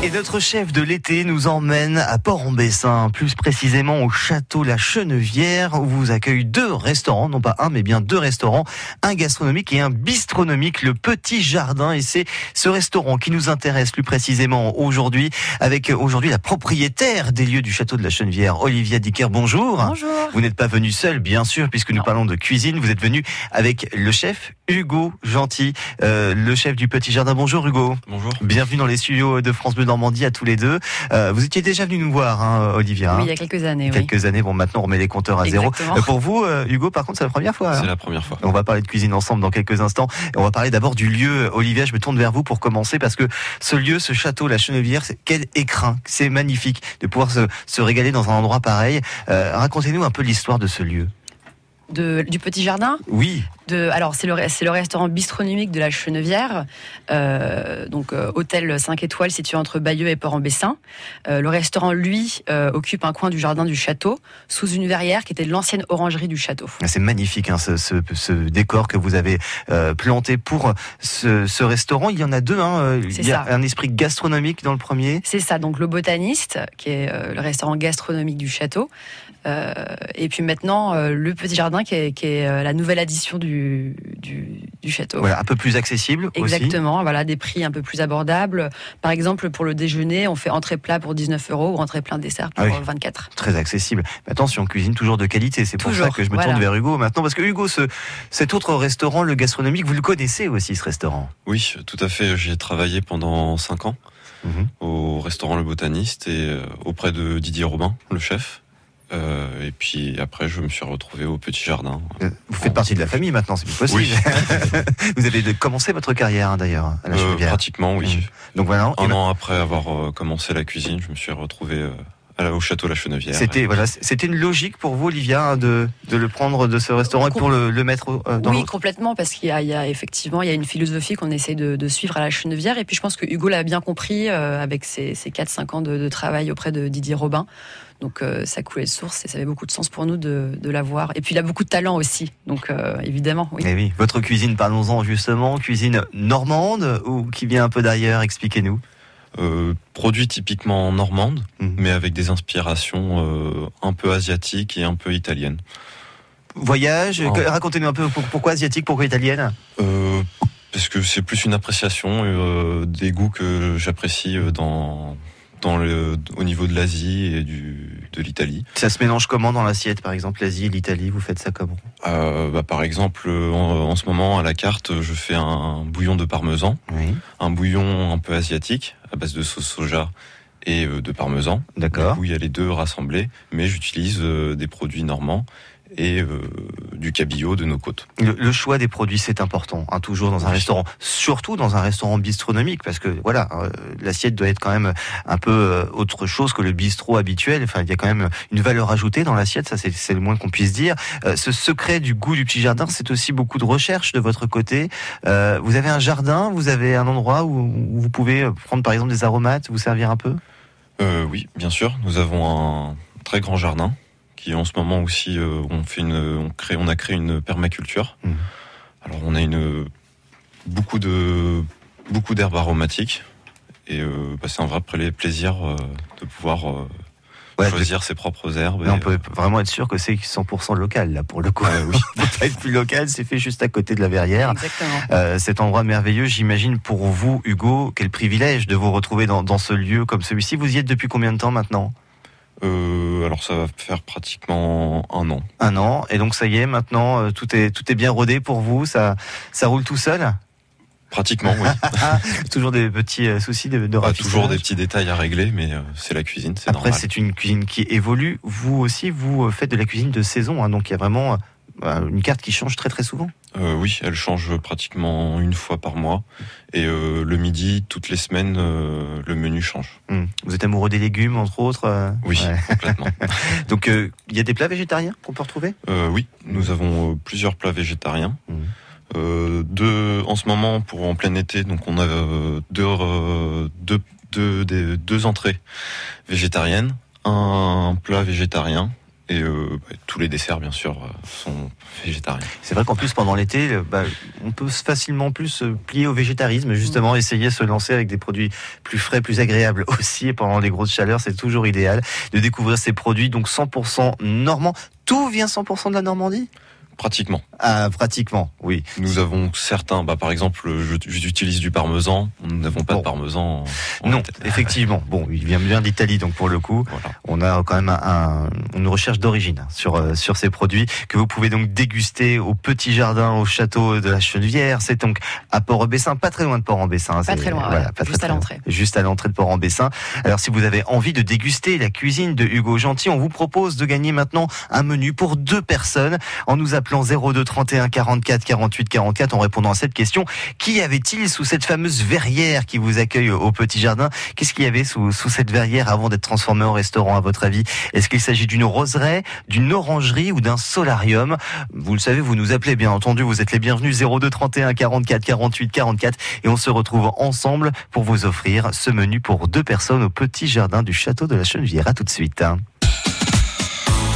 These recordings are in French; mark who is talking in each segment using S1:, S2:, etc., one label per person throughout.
S1: Et notre chef de l'été nous emmène à Port-en-Bessin, plus précisément au château La Chenevière, où vous accueille deux restaurants, non pas un, mais bien deux restaurants, un gastronomique et un bistronomique, le Petit Jardin. Et c'est ce restaurant qui nous intéresse plus précisément aujourd'hui, avec aujourd'hui la propriétaire des lieux du château de La Chenevière, Olivia Dicker. Bonjour.
S2: Bonjour.
S1: Vous n'êtes pas venu seul, bien sûr, puisque nous parlons de cuisine. Vous êtes venu avec le chef Hugo Gentil, euh, le chef du Petit Jardin. Bonjour Hugo.
S3: Bonjour.
S1: Bienvenue dans les studios de France Bleu Normandie à tous les deux. Euh, vous étiez déjà venu nous voir, hein, Olivia.
S2: Oui,
S1: hein
S2: il y a quelques années.
S1: quelques années. Bon, maintenant on remet les compteurs à zéro.
S2: Exactement.
S1: Euh, pour vous, euh, Hugo, par contre, c'est la première fois. hein
S3: C'est la première fois.
S1: on va parler de cuisine ensemble dans quelques instants. Et on va parler d'abord du lieu. Olivia, je me tourne vers vous pour commencer parce que ce lieu, ce château, la Chenevière, c'est quel écrin. C'est magnifique de pouvoir se, se régaler dans un endroit pareil. Euh, Racontez-nous un peu l'histoire de ce lieu.
S2: De, du Petit Jardin.
S1: Oui.
S2: De, alors, c'est le, restaurant bistronomique de la Chenevière. Euh, donc, euh, hôtel 5 étoiles situé entre Bayeux et Port-en-Bessin. Euh, le restaurant, lui, occupe un coin du jardin du château, sous une verrière qui était l'ancienne orangerie du château.
S1: C'est magnifique, hein, ce, ce, ce décor que vous avez planté pour ce, ce restaurant. Il y en a deux. Hein.
S2: C'est
S1: Il y a
S2: ça.
S1: un esprit gastronomique dans le premier.
S2: C'est ça, donc le botaniste, qui est le restaurant gastronomique du château. Euh, et puis maintenant, euh, le Petit Jardin, qui est, qui est, euh, la nouvelle addition du, du, du château.
S1: Voilà, un peu plus accessible aussi.
S2: Exactement, voilà, des prix un peu plus abordables. Par exemple, pour le déjeuner, on fait entrée plat pour 19 euros ou entrée plein dessert pour
S1: Ah oui.
S2: euh, 24.
S1: Très accessible. Mais attention, cuisine toujours de qualité. C'est pour ça que je me
S2: voilà.
S1: tourne vers Hugo maintenant. Parce que Hugo, ce, cet autre restaurant, le gastronomique, vous le connaissez aussi, ce restaurant?
S3: Oui, tout à fait. J'y ai travaillé pendant cinq ans
S1: Mhm.
S3: au restaurant Le Botaniste et auprès de Didier Robin, le chef. Euh, et puis après, je me suis retrouvé au Petit Jardin.
S1: Euh, Vous faites partie de la famille maintenant, c'est plus possible.
S3: Oui.
S1: vous avez commencé votre carrière, hein, d'ailleurs, à la
S3: Euh,
S1: Chenevière.
S3: pratiquement, oui.
S1: Mhm. Donc voilà.
S3: Un an après avoir euh, commencé la cuisine, je me suis retrouvé euh, à la- au château La Chenevière.
S1: C'était voilà, c'était une logique pour vous, Olivia, hein, de, de le prendre de ce restaurant et pour le, le mettre euh, dans
S2: oui, complètement, parce qu'il y, a- il y a effectivement il y a une philosophie qu'on essaie de, de suivre à la Chenevière. Et puis je pense que Hugo l'a bien compris euh, avec ses, ses 4-5 ans de, de travail auprès de Didier Robin. Donc euh, ça coulait de source et ça avait beaucoup de sens pour nous de, de l'avoir. Et puis il a beaucoup de talent aussi. Donc euh, évidemment, oui.
S1: Eh oui, votre cuisine, parlons-en justement, cuisine normande ou qui vient un peu d'ailleurs, expliquez-nous.
S3: Euh, produit typiquement normande,
S1: Mhm.
S3: mais avec des inspirations euh, un peu asiatiques et un peu italiennes.
S1: Voyage,
S3: Oh.
S1: que- racontez-nous un peu pour- pourquoi asiatique, pourquoi italienne
S3: Euh, parce que c'est plus une appréciation euh, des goûts que j'apprécie dans, dans le, au niveau de l'Asie et du, de l'Italie.
S1: Ça se mélange comment dans l'assiette, par exemple, l'Asie et l'Italie, vous faites ça comment?
S3: Euh, bah, par exemple, en, en ce moment à la carte, je fais un bouillon de parmesan,
S1: Oui,
S3: un bouillon un peu asiatique à base de sauce soja et euh, de parmesan. Du
S1: d'accord.
S3: coup, il y a les deux rassemblés, mais j'utilise euh, des produits normands et euh, du cabillaud de nos côtes.
S1: Le, le choix des produits, c'est important, hein, toujours dans un
S3: Oui.
S1: restaurant, surtout dans un restaurant bistronomique, parce que voilà, euh, l'assiette doit être quand même un peu euh, autre chose que le bistrot habituel. Enfin, il y a quand même une valeur ajoutée dans l'assiette, ça c'est le moins qu'on puisse dire. Euh, ce secret du goût du petit jardin, c'est aussi beaucoup de recherche de votre côté. Vous avez un jardin, vous avez un endroit où, où vous pouvez prendre par exemple des aromates, vous servir un peu?
S3: Oui, bien sûr. Nous avons un très grand jardin en ce moment aussi euh, on fait une on crée on a créé une permaculture.
S1: Mhm.
S3: Alors on a une beaucoup de beaucoup d'herbes aromatiques et euh, bah, c'est un vrai pla- plaisir euh, de pouvoir euh,
S1: Ouais,
S3: choisir ses propres herbes.
S1: On peut vraiment être sûr que c'est 100% local là pour le coup.
S3: euh, oui.
S1: Être plus local, c'est fait juste à côté de la verrière.
S2: Exactement.
S1: Euh, cet endroit merveilleux, j'imagine pour vous, Hugo, quel privilège de vous retrouver dans, dans ce lieu comme celui-ci. Vous y êtes depuis combien de temps maintenant?
S3: Euh, alors ça va faire pratiquement un an.
S1: Un an. Et donc ça y est, maintenant euh, tout est tout est bien rodé pour vous. Ça ça roule tout seul?
S3: Pratiquement, oui.
S1: Toujours des petits euh, soucis de, de raffinage?
S3: toujours des petits détails à régler, mais c'est la cuisine, c'est
S1: Après,
S3: normal.
S1: c'est une cuisine qui évolue. Vous aussi, vous faites de la cuisine de saison, hein, donc il y a vraiment une carte qui change très très souvent.
S3: Euh, oui, elle change pratiquement une fois par mois. Et euh, le midi, toutes les semaines, euh, le menu change.
S1: Hmm. Vous êtes amoureux des légumes, entre autres.
S3: Oui,
S1: ouais.
S3: complètement.
S1: Donc il y a des plats végétariens qu'on peut retrouver?
S3: Oui, nous avons plusieurs plats végétariens. Deux, en ce moment, pour en plein été, donc on a deux, deux, deux, des- deux entrées végétariennes, un plat végétarien et euh, bah, tous les desserts, bien sûr, euh, sont végétariens.
S1: C'est vrai qu'en plus, pendant l'été, euh, bah, on peut facilement plus se plier au végétarisme, justement, essayer de se lancer avec des produits plus frais, plus agréables aussi. Et pendant les grosses chaleurs, c'est toujours idéal de découvrir ces produits, donc 100% normands. Tout vient 100% de la Normandie?
S3: Pratiquement.
S1: Ah, pratiquement, oui.
S3: Nous avons certains, bah, par exemple, j'utilise du parmesan. Nous n'avons pas de parmesan.
S1: non, effectivement. Bon, il vient bien d'Italie, donc pour le coup, on a quand même un, une recherche d'origine sur euh, sur ces produits que vous pouvez donc déguster au petit jardin, au château de la Chenevière. C'est donc à Port-en-Bessin, pas très loin de Port-en-Bessin.
S2: Pas très loin, voilà, pas juste à l'entrée.
S1: Juste à l'entrée de Port-en-Bessin. Alors, si vous avez envie de déguster la cuisine de Hugo Gentil, on vous propose de gagner maintenant un menu pour deux personnes en nous appelant appelant 02 31 44 48 44 en répondant à cette question. Qui avait-il sous cette fameuse verrière qui vous accueille au petit jardin? Qu'est-ce qu'il y avait sous, sous cette verrière avant d'être transformé en restaurant à votre avis? Est-ce qu'il s'agit d'une roseraie, d'une orangerie ou d'un solarium? Vous le savez, vous nous appelez bien entendu, vous êtes les bienvenus 02 31 44 48 44 et on se retrouve ensemble pour vous offrir ce menu pour deux personnes au petit jardin du château de la Chenevière. À tout de suite.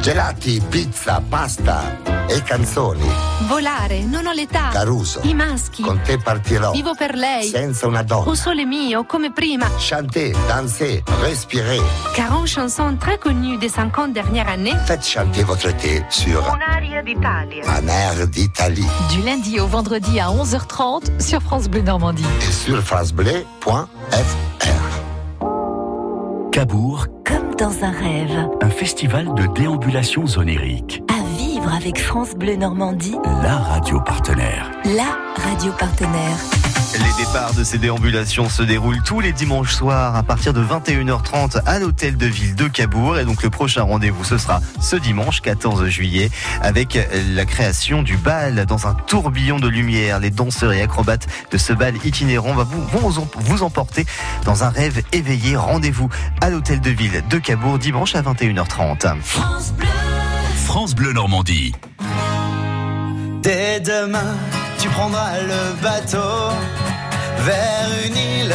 S4: Gelati, pizza, pasta e canzoni.
S5: Volare, non ho l'età.
S4: Caruso.
S5: I maschi.
S4: Con te partirò.
S5: Vivo per lei.
S4: Senza una donna.
S5: Au sole mio, come prima.
S4: Chanter, danser, respirer.
S5: 40 chansons très connues des 50 dernières années.
S4: Faites chanter votre été sur
S5: Un air d'Italie.
S4: Un air d'Italie.
S6: Du lundi au vendredi à 11h30 sur France Bleu Normandie.
S4: Et sur francebleu.fr.
S7: Cabourg,
S8: comme dans un rêve.
S7: Un festival de déambulation onirique.
S8: À vivre avec France Bleu Normandie.
S7: La radio partenaire.
S8: La radio partenaire.
S1: Les départs de ces déambulations se déroulent tous les dimanches soirs à partir de 21h30 à l'hôtel de ville de Cabourg. Et donc le prochain rendez-vous, ce sera ce dimanche 14 juillet avec la création du bal dans un tourbillon de lumière. Les danseurs et acrobates de ce bal itinérant vont vous, vous emporter dans un rêve éveillé. Rendez-vous à l'hôtel de ville de Cabourg dimanche à 21h30.
S7: France Bleu, France Bleu Normandie.
S9: Dès demain, tu prendras le bateau vers une île,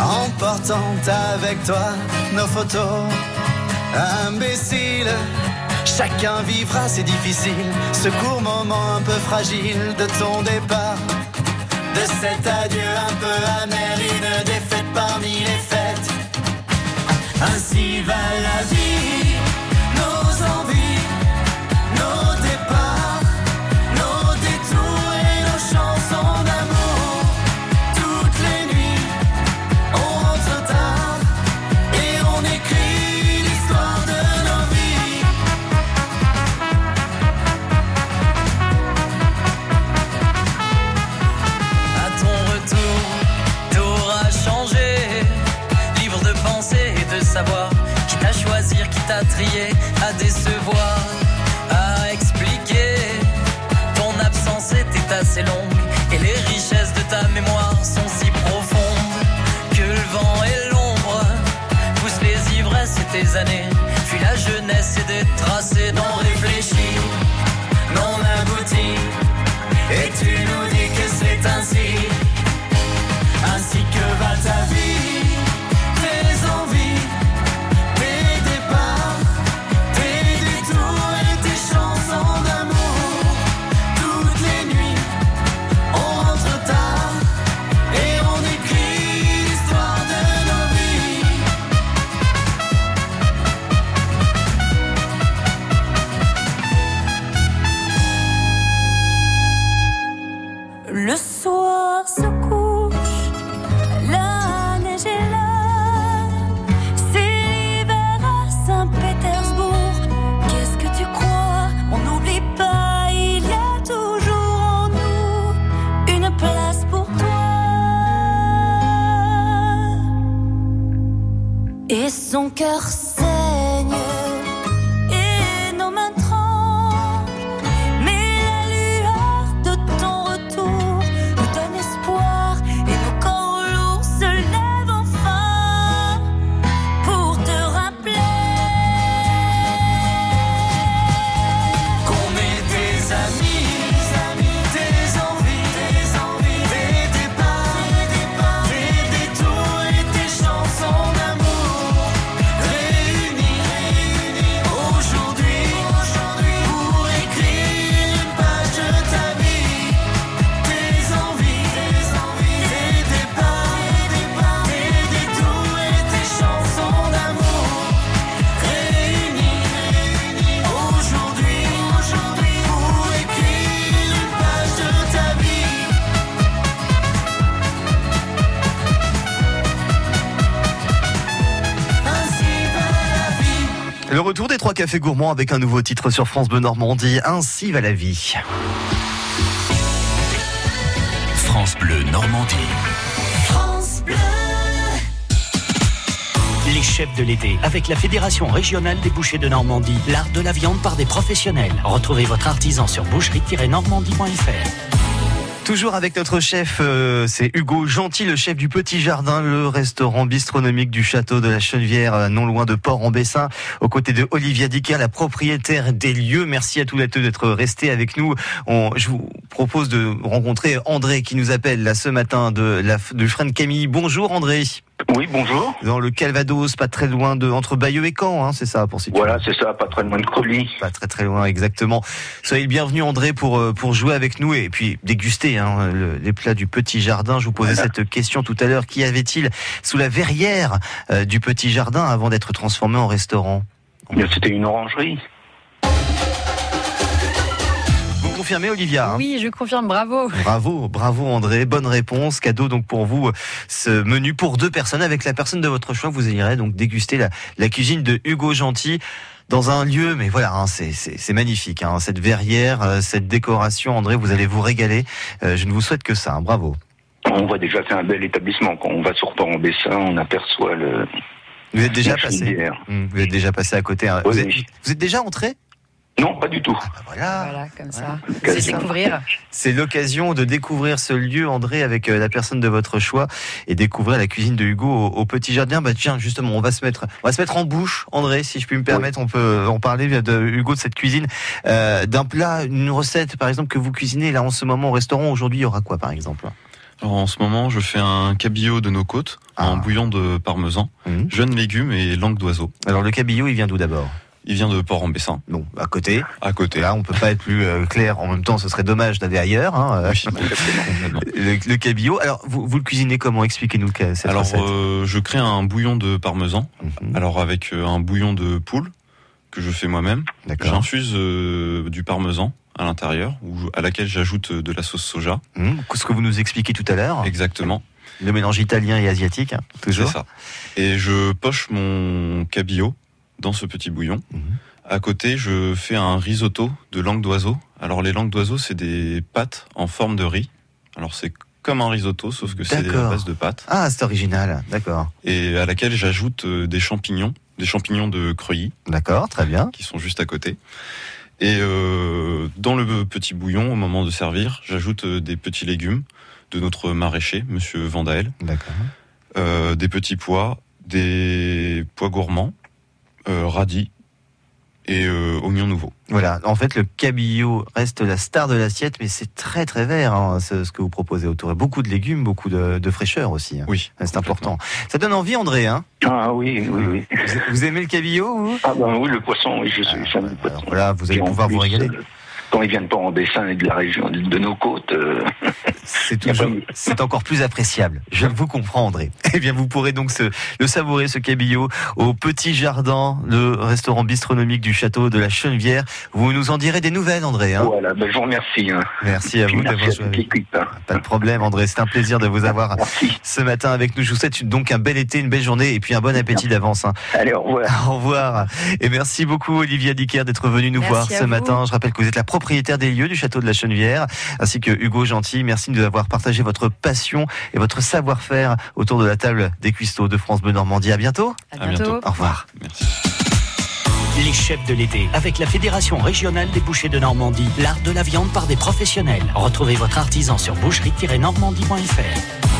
S9: emportant avec toi nos photos. Imbécile, chacun vivra, c'est difficile, ce court moment un peu fragile de ton départ. De cet adieu un peu amer, une défaite parmi les fêtes. Ainsi va la vie, à décevoir, à expliquer. Ton absence était assez longue Le soir se couche, la neige est là. C'est l'hiver à Saint-Pétersbourg. Qu'est-ce que tu crois? On n'oublie pas, il y a toujours en nous une place pour toi. Et son cœur
S1: café gourmand avec un nouveau titre sur France Bleu Normandie. Ainsi va la vie.
S7: France Bleu Normandie. Les chefs de l'été avec la Fédération régionale des bouchers de Normandie. L'art de la viande par des professionnels. Retrouvez votre artisan sur boucherie-normandie.fr.
S1: Toujours avec notre chef, euh, c'est Hugo Gentil, le chef du Petit Jardin, le restaurant bistronomique du château de la Chenevière, euh, non loin de Port-en-Bessin, aux côtés de Olivia Dicker, la propriétaire des lieux. Merci à tous les deux d'être restés avec nous. Je vous propose de rencontrer André qui nous appelle là ce matin de la de Camille. Bonjour André.
S10: Oui, bonjour.
S1: Dans le Calvados, pas très loin de entre Bayeux et Caen, hein, c'est ça pour situer.
S10: Voilà, c'est ça, pas très loin de Colis.
S1: Pas très très loin, exactement. Soyez le bienvenu André pour euh, pour jouer avec nous et puis déguster hein, le- les plats du Petit Jardin. Je vous posais cette question tout à l'heure. Qu'y avait-il sous la verrière euh, du Petit Jardin avant d'être transformé en restaurant?
S10: C'était une orangerie.
S1: Confirmez Olivia hein
S2: Oui, je confirme, bravo.
S1: Bravo, bravo André, bonne réponse. Cadeau donc pour vous, ce menu pour deux personnes avec la personne de votre choix. Vous irez donc déguster la, la cuisine de Hugo Gentil dans un lieu, mais voilà, hein, c'est- magnifique. hein, cette verrière, euh, cette décoration, André, vous allez vous régaler. Euh, je ne vous souhaite que ça. hein, bravo.
S10: On voit déjà c'est un bel établissement. Quand on va sur Port-en-Bessin, on aperçoit le.
S1: Vous êtes déjà passé. Hmm, Vous êtes déjà passé à côté. hein.
S10: Oui,
S1: Vous, êtes,
S10: oui.
S1: vous êtes déjà entré?
S10: Non, pas du tout.
S1: Ah bah voilà.
S2: Voilà, comme ça.
S10: Voilà.
S2: C'est découvrir.
S1: C'est l'occasion de découvrir ce lieu, André, avec euh, la personne de votre choix et découvrir la cuisine de Hugo au, au Petit Jardin. Bah tiens, justement, on va se mettre, on va se mettre en bouche, André, si je puis me permettre. On peut en parler de Hugo de cette cuisine, euh, d'un plat, une recette, par exemple, que vous cuisinez là en ce moment au restaurant. Aujourd'hui, il y aura quoi, par exemple?
S3: Alors, en ce moment, je fais un cabillaud de nos côtes en
S1: Ah.
S3: bouillon de parmesan,
S1: Mhm.
S3: jeunes légumes et langue d'oiseau.
S1: Alors le cabillaud, il vient d'où d'abord?
S3: Il vient de Port-en-Bessin,
S1: Bon, à côté.
S3: à côté.
S1: Là, on peut pas être plus euh, clair. En même temps, ce serait dommage d'aller ailleurs. Hein.
S3: Oui.
S1: Le, le cabillaud. Alors, vous, vous le cuisinez comment? Expliquez-nous que- cette
S3: Alors,
S1: recette.
S3: euh, je crée un bouillon de parmesan.
S1: Mhm.
S3: Alors, avec euh, un bouillon de poule que je fais moi-même.
S1: D'accord.
S3: J'infuse euh, du parmesan à l'intérieur, à laquelle j'ajoute de la sauce soja.
S1: Hum, ce que vous nous expliquez tout à l'heure,
S3: Exactement.
S1: le mélange italien et asiatique, hein,
S3: C'est
S1: toujours.
S3: ça. Et je poche mon cabillaud dans ce petit bouillon.
S1: Mhm.
S3: À côté, je fais un risotto de langue d'oiseau. Alors les langues d'oiseau, c'est des pâtes en forme de riz. Alors c'est comme un risotto, sauf que c'est à base de pâtes.
S1: Ah, c'est original. D'accord.
S3: Et à laquelle j'ajoute euh, des champignons, des champignons de Creuilly,
S1: D'accord, très bien.
S3: qui sont juste à côté. Et euh, dans le petit bouillon, au moment de servir, j'ajoute euh, des petits légumes de notre maraîcher, Monsieur Vandael,
S1: D'accord.
S3: euh, des petits pois, des pois gourmands, radis et euh, oignons nouveaux.
S1: Voilà. En fait, le cabillaud reste la star de l'assiette, mais c'est très très vert, hein, ce, ce que vous proposez autour. Beaucoup de légumes, beaucoup de, de fraîcheur aussi. hein.
S3: Oui,
S1: C'est important. Ça donne envie, André. Hein
S10: Ah oui, oui, oui.
S1: vous, vous aimez le cabillaud vous?
S10: Ah ben oui, le poisson, oui, je suis fan du
S1: Alors
S10: poisson.
S1: Voilà, vous allez pouvoir vous régaler.
S10: euh, Quand ils viennent pas en Bessin et de la région de, nos côtes, euh,
S1: C'est toujours, c'est encore plus appréciable. Je vous comprends, André. Eh bien, vous pourrez donc se, le savourer, ce cabillaud, au Petit Jardin, le restaurant bistronomique du château de la Chenevière. Vous nous en direz des nouvelles, André. Hein
S10: voilà, ben, je vous remercie. Hein.
S1: Merci à
S10: Puis
S1: vous d'avoir joué
S10: hein.
S1: Pas de problème, André. C'est un plaisir de vous avoir
S10: Merci.
S1: ce matin avec nous. Je vous souhaite donc un bel été, une belle journée et puis un bon appétit d'avance. hein.
S10: Allez, au revoir.
S1: Au revoir. Et merci beaucoup, Olivia Dicker, d'être venu nous
S2: Merci
S1: voir ce
S2: vous.
S1: matin. Je rappelle que vous êtes la propriétaire des lieux du château de la Chenevière, ainsi que Hugo Gentil. Merci de nous avoir partagé votre passion et votre savoir-faire autour de la table des cuistots de France Bleu Normandie. À bientôt.
S2: À
S3: À bientôt.
S2: bientôt.
S1: Au revoir.
S3: merci.
S7: Les chefs de l'été avec la Fédération régionale des bouchers de Normandie. L'art de la viande par des professionnels. Retrouvez votre artisan sur boucherie-normandie.fr.